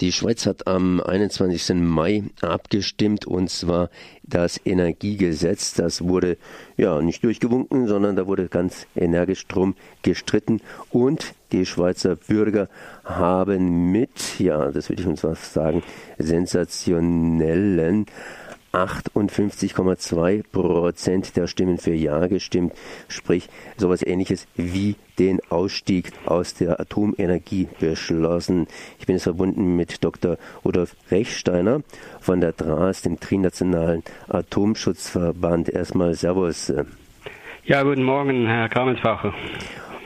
Die Schweiz hat am 21. Mai abgestimmt und zwar das Energiegesetz. Das wurde ja nicht durchgewunken, sondern da wurde ganz energisch drum gestritten und die Schweizer Bürger haben mit, ja, das will ich uns was sagen, sensationellen 58,2 Prozent der Stimmen für Ja gestimmt, sprich sowas ähnliches wie den Ausstieg aus der Atomenergie beschlossen. Ich bin jetzt verbunden mit Dr. Rudolf Rechsteiner von der DRAS, dem Trinationalen Atomschutzverband. Erstmal Servus. Ja, guten Morgen, Herr Kramensfacher.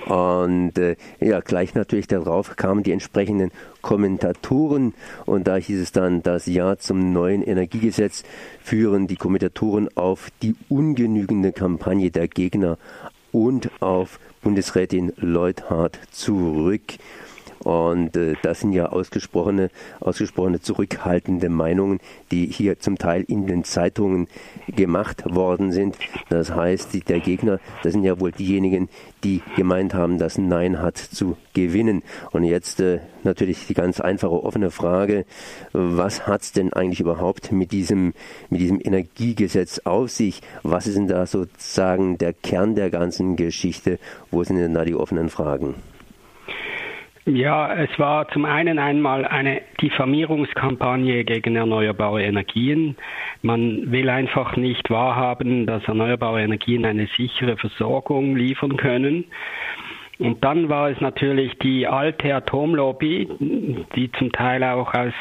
Und äh, ja, gleich natürlich darauf kamen die entsprechenden Kommentatoren und da hieß es dann, das Ja zum neuen Energiegesetz führen die Kommentatoren auf die ungenügende Kampagne der Gegner und auf Bundesrätin Leuthard zurück. Und äh, das sind ja ausgesprochene, ausgesprochene zurückhaltende Meinungen, die hier zum Teil in den Zeitungen gemacht worden sind. Das heißt, die, der Gegner, das sind ja wohl diejenigen, die gemeint haben, dass Nein hat zu gewinnen. Und jetzt äh, natürlich die ganz einfache offene Frage, was hat es denn eigentlich überhaupt mit diesem, mit diesem Energiegesetz auf sich? Was ist denn da sozusagen der Kern der ganzen Geschichte? Wo sind denn da die offenen Fragen? Ja, es war zum einen einmal eine Diffamierungskampagne gegen erneuerbare Energien. Man will einfach nicht wahrhaben, dass erneuerbare Energien eine sichere Versorgung liefern können. Und dann war es natürlich die alte Atomlobby, die zum Teil auch aus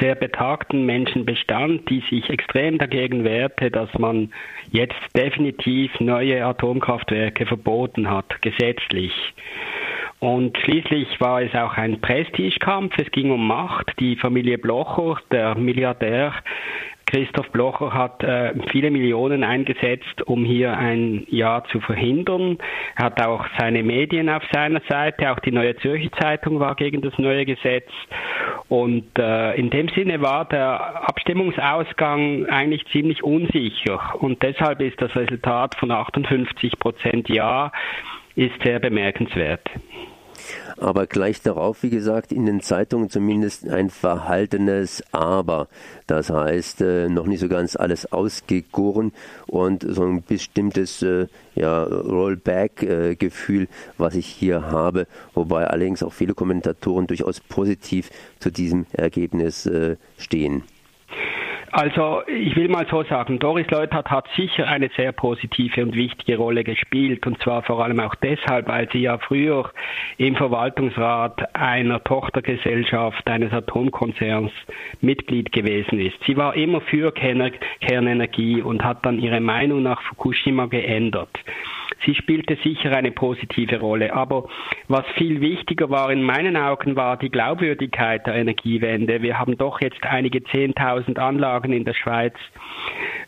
sehr betagten Menschen bestand, die sich extrem dagegen wehrte, dass man jetzt definitiv neue Atomkraftwerke verboten hat, gesetzlich. Und schließlich war es auch ein Prestigekampf. Es ging um Macht. Die Familie Blocher, der Milliardär Christoph Blocher hat äh, viele Millionen eingesetzt, um hier ein Ja zu verhindern. Er hat auch seine Medien auf seiner Seite, auch die Neue Zürcher Zeitung war gegen das neue Gesetz. Und äh, in dem Sinne war der Abstimmungsausgang eigentlich ziemlich unsicher. Und deshalb ist das Resultat von 58 Prozent Ja ist sehr bemerkenswert aber gleich darauf, wie gesagt, in den Zeitungen zumindest ein verhaltenes Aber. Das heißt, äh, noch nicht so ganz alles ausgegoren und so ein bestimmtes äh, ja, Rollback-Gefühl, was ich hier habe, wobei allerdings auch viele Kommentatoren durchaus positiv zu diesem Ergebnis äh, stehen. Also ich will mal so sagen, Doris Leuthardt hat sicher eine sehr positive und wichtige Rolle gespielt und zwar vor allem auch deshalb, weil sie ja früher im Verwaltungsrat einer Tochtergesellschaft eines Atomkonzerns Mitglied gewesen ist. Sie war immer für Kernenergie und hat dann ihre Meinung nach Fukushima geändert. Sie spielte sicher eine positive Rolle. Aber was viel wichtiger war in meinen Augen, war die Glaubwürdigkeit der Energiewende. Wir haben doch jetzt einige 10.000 Anlagen in der Schweiz,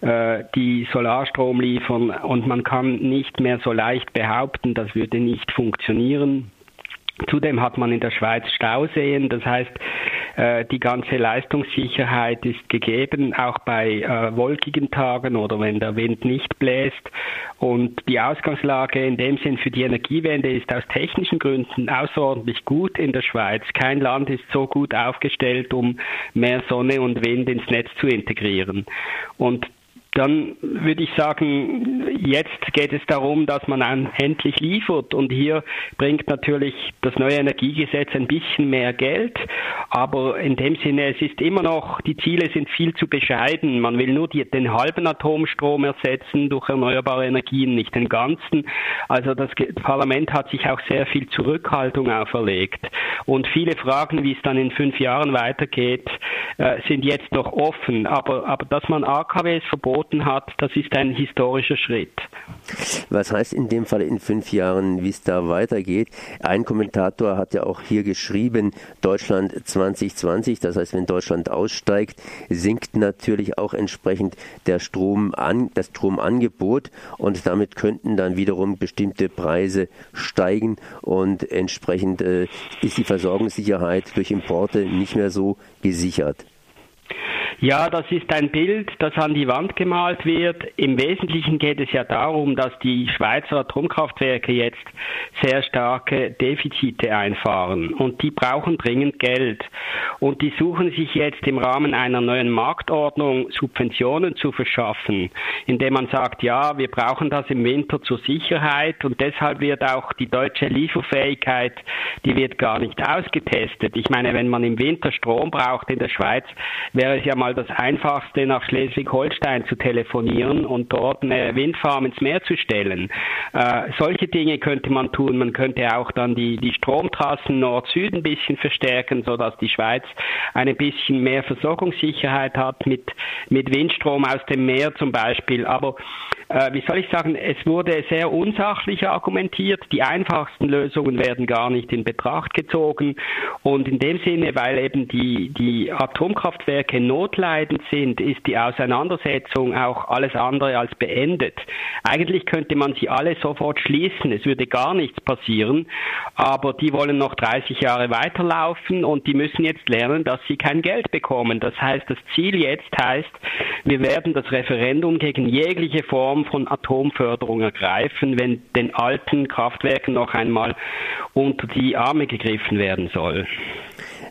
äh, die Solarstrom liefern und man kann nicht mehr so leicht behaupten, das würde nicht funktionieren. Zudem hat man in der Schweiz Stauseen, das heißt, äh, die ganze Leistungssicherheit ist gegeben, auch bei äh, wolkigen Tagen oder wenn der Wind nicht bläst. Und die Ausgangslage in dem Sinn für die Energiewende ist aus technischen Gründen außerordentlich gut in der Schweiz. Kein Land ist so gut aufgestellt, um mehr Sonne und Wind ins Netz zu integrieren. Und dann würde ich sagen, jetzt geht es darum, dass man endlich liefert. Und hier bringt natürlich das neue Energiegesetz ein bisschen mehr Geld. Aber in dem Sinne, es ist immer noch, die Ziele sind viel zu bescheiden. Man will nur die, den halben Atomstrom ersetzen durch erneuerbare Energien, nicht den ganzen. Also das Parlament hat sich auch sehr viel Zurückhaltung auferlegt. Und viele Fragen, wie es dann in fünf Jahren weitergeht, äh, sind jetzt noch offen. Aber, aber dass man AKWs verboten geboten hat, das ist ein historischer Schritt. Was heißt in dem Fall in fünf Jahren, wie es da weitergeht? Ein Kommentator hat ja auch hier geschrieben, Deutschland 2020, das heißt, wenn Deutschland aussteigt, sinkt natürlich auch entsprechend der Strom an, das Stromangebot und damit könnten dann wiederum bestimmte Preise steigen und entsprechend äh, ist die Versorgungssicherheit durch Importe nicht mehr so gesichert. Ja, das ist ein Bild, das an die Wand gemalt wird. Im Wesentlichen geht es ja darum, dass die Schweizer Atomkraftwerke jetzt sehr starke Defizite einfahren und die brauchen dringend Geld. und die suchen sich jetzt im Rahmen einer neuen Marktordnung Subventionen zu verschaffen, indem man sagt, ja, wir brauchen das im Winter zur Sicherheit und deshalb wird auch die deutsche Lieferfähigkeit, die wird gar nicht ausgetestet. Ich meine, wenn man im Winter Strom braucht in der Schweiz, wäre es ja mal das Einfachste, nach Schleswig-Holstein zu telefonieren und dort eine Windfarm ins Meer zu stellen. Äh, solche Dinge könnte man tun. Man könnte auch dann die, die Stromtrassen Nord-Süd ein bisschen verstärken, sodass die Schweiz ein bisschen mehr Versorgungssicherheit hat mit, mit Windstrom aus dem Meer zum Beispiel. Aber äh, wie soll ich sagen, es wurde sehr unsachlich argumentiert. Die einfachsten Lösungen werden gar nicht in Betracht gezogen. Und in dem Sinne, weil eben die, die Atomkraftwerke notleidend sind, ist die Auseinandersetzung auch alles andere als beendet. Eigentlich könnte man sie alle sofort schließen. Es würde gar nichts passieren. Aber die wollen noch 30 Jahre weiterlaufen und die müssen jetzt lernen, dass sie kein Geld bekommen. Das heißt, das Ziel jetzt heißt, wir werden das Referendum gegen jegliche Form von Atomförderung ergreifen, wenn den alten Kraftwerken noch einmal unter die Arme gegriffen werden soll.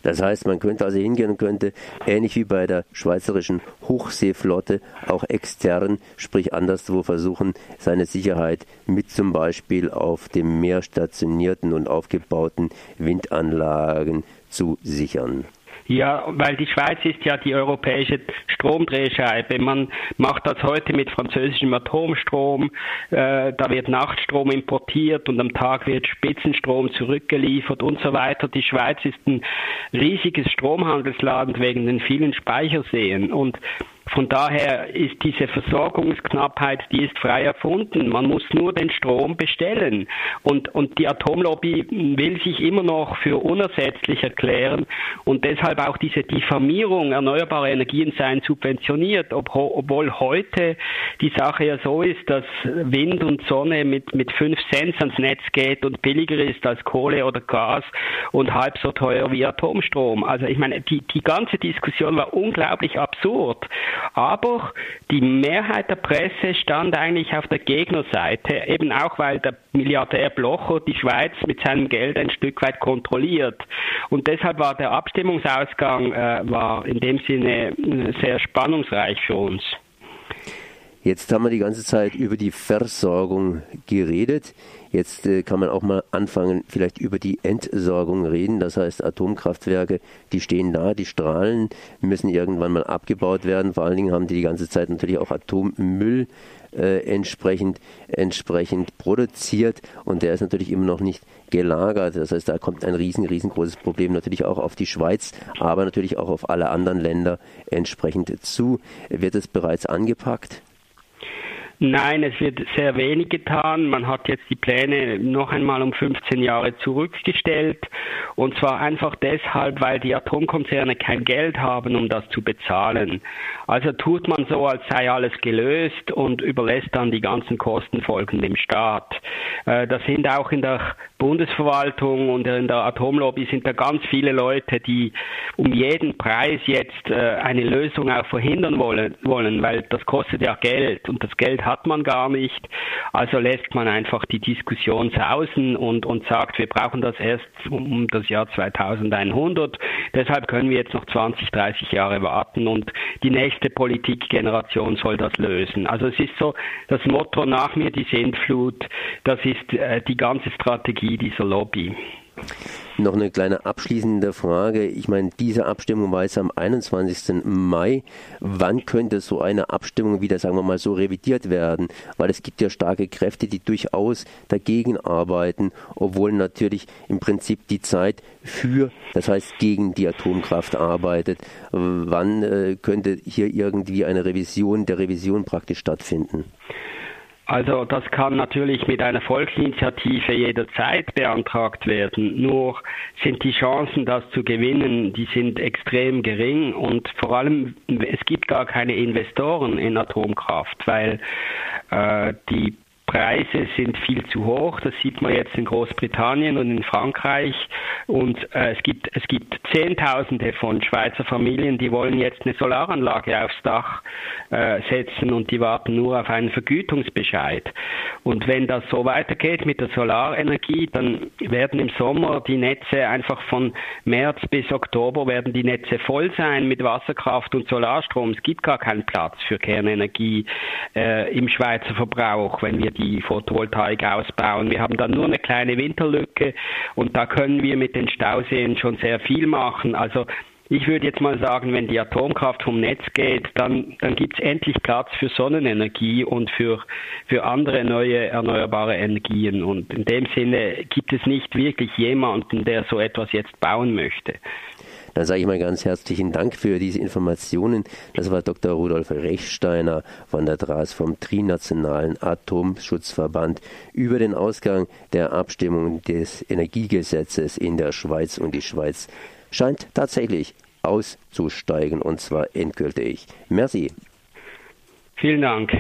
Das heißt, man könnte also hingehen und könnte, ähnlich wie bei der schweizerischen Hochseeflotte, auch extern, sprich anderswo versuchen, seine Sicherheit mit zum Beispiel auf dem Meer stationierten und aufgebauten Windanlagen zu sichern. Ja, weil die Schweiz ist ja die europäische Stromdrehscheibe. Man macht das heute mit französischem Atomstrom. Äh, da wird Nachtstrom importiert und am Tag wird Spitzenstrom zurückgeliefert und so weiter. Die Schweiz ist ein riesiges Stromhandelsland wegen den vielen Speicherseen und von daher ist diese Versorgungsknappheit, die ist frei erfunden. Man muss nur den Strom bestellen. Und, und die Atomlobby will sich immer noch für unersetzlich erklären und deshalb auch diese Diffamierung erneuerbarer Energien seien subventioniert, ob, obwohl heute die Sache ja so ist, dass Wind und Sonne mit, mit 5 Cent ans Netz geht und billiger ist als Kohle oder Gas und halb so teuer wie Atomstrom. Also ich meine, die, die ganze Diskussion war unglaublich absurd. Aber die Mehrheit der Presse stand eigentlich auf der Gegnerseite, eben auch weil der Milliardär Blocher die Schweiz mit seinem Geld ein Stück weit kontrolliert. Und deshalb war der Abstimmungsausgang äh, war in dem Sinne äh, sehr spannungsreich für uns. Jetzt haben wir die ganze Zeit über die Versorgung geredet. Jetzt äh, kann man auch mal anfangen, vielleicht über die Entsorgung reden. Das heißt, Atomkraftwerke, die stehen da, die strahlen, müssen irgendwann mal abgebaut werden. Vor allen Dingen haben die die ganze Zeit natürlich auch Atommüll äh, entsprechend, entsprechend produziert und der ist natürlich immer noch nicht gelagert. Das heißt, da kommt ein riesen, riesengroßes Problem natürlich auch auf die Schweiz, aber natürlich auch auf alle anderen Länder entsprechend zu. Wird es bereits angepackt? Nein, es wird sehr wenig getan. Man hat jetzt die Pläne noch einmal um 15 Jahre zurückgestellt. Und zwar einfach deshalb, weil die Atomkonzerne kein Geld haben, um das zu bezahlen. Also tut man so, als sei alles gelöst und überlässt dann die ganzen Kostenfolgen dem Staat. Äh, das sind auch in der Bundesverwaltung und in der Atomlobby sind da ganz viele Leute, die um jeden Preis jetzt äh, eine Lösung auch verhindern wollen, wollen, weil das kostet ja Geld und das Geld hat hat man gar nicht. Also lässt man einfach die Diskussion sausen und, und sagt, wir brauchen das erst um das Jahr 2100. Deshalb können wir jetzt noch 20, 30 Jahre warten und die nächste Politikgeneration soll das lösen. Also es ist so das Motto nach mir die Sintflut, das ist äh, die ganze Strategie dieser Lobby. Noch eine kleine abschließende Frage. Ich meine, diese Abstimmung war jetzt am 21. Mai. Wann könnte so eine Abstimmung wieder, sagen wir mal so, revidiert werden? Weil es gibt ja starke Kräfte, die durchaus dagegen arbeiten, obwohl natürlich im Prinzip die Zeit für, das heißt gegen die Atomkraft arbeitet. Wann äh, könnte hier irgendwie eine Revision der Revision praktisch stattfinden? Also das kann natürlich mit einer Volksinitiative jederzeit beantragt werden. Nur sind die Chancen, das zu gewinnen, die sind extrem gering und vor allem es gibt gar keine Investoren in Atomkraft, weil äh, die Preise sind viel zu hoch. Das sieht man jetzt in Großbritannien und in Frankreich. Und äh, es gibt es gibt Zehntausende von Schweizer Familien, die wollen jetzt eine Solaranlage aufs Dach äh, setzen und die warten nur auf einen Vergütungsbescheid. Und wenn das so weitergeht mit der Solarenergie, dann werden im Sommer die Netze einfach von März bis Oktober werden die Netze voll sein mit Wasserkraft und Solarstrom. Es gibt gar keinen Platz für Kernenergie äh, im Schweizer Verbrauch, wenn wir die Photovoltaik ausbauen. Wir haben dann nur eine kleine Winterlücke und da können wir mit den Stauseen schon sehr viel machen. Also ich würde jetzt mal sagen, wenn die Atomkraft vom Netz geht, dann, dann gibt es endlich Platz für Sonnenenergie und für, für andere neue erneuerbare Energien. Und in dem Sinne gibt es nicht wirklich jemanden, der so etwas jetzt bauen möchte. Dann sage ich mal ganz herzlichen Dank für diese Informationen. Das war Dr. Rudolf Rechsteiner von der DRAS vom Trinationalen Atomschutzverband über den Ausgang der Abstimmung des Energiegesetzes in der Schweiz und die Schweiz scheint tatsächlich auszusteigen und zwar endgültig. Merci. Vielen Dank.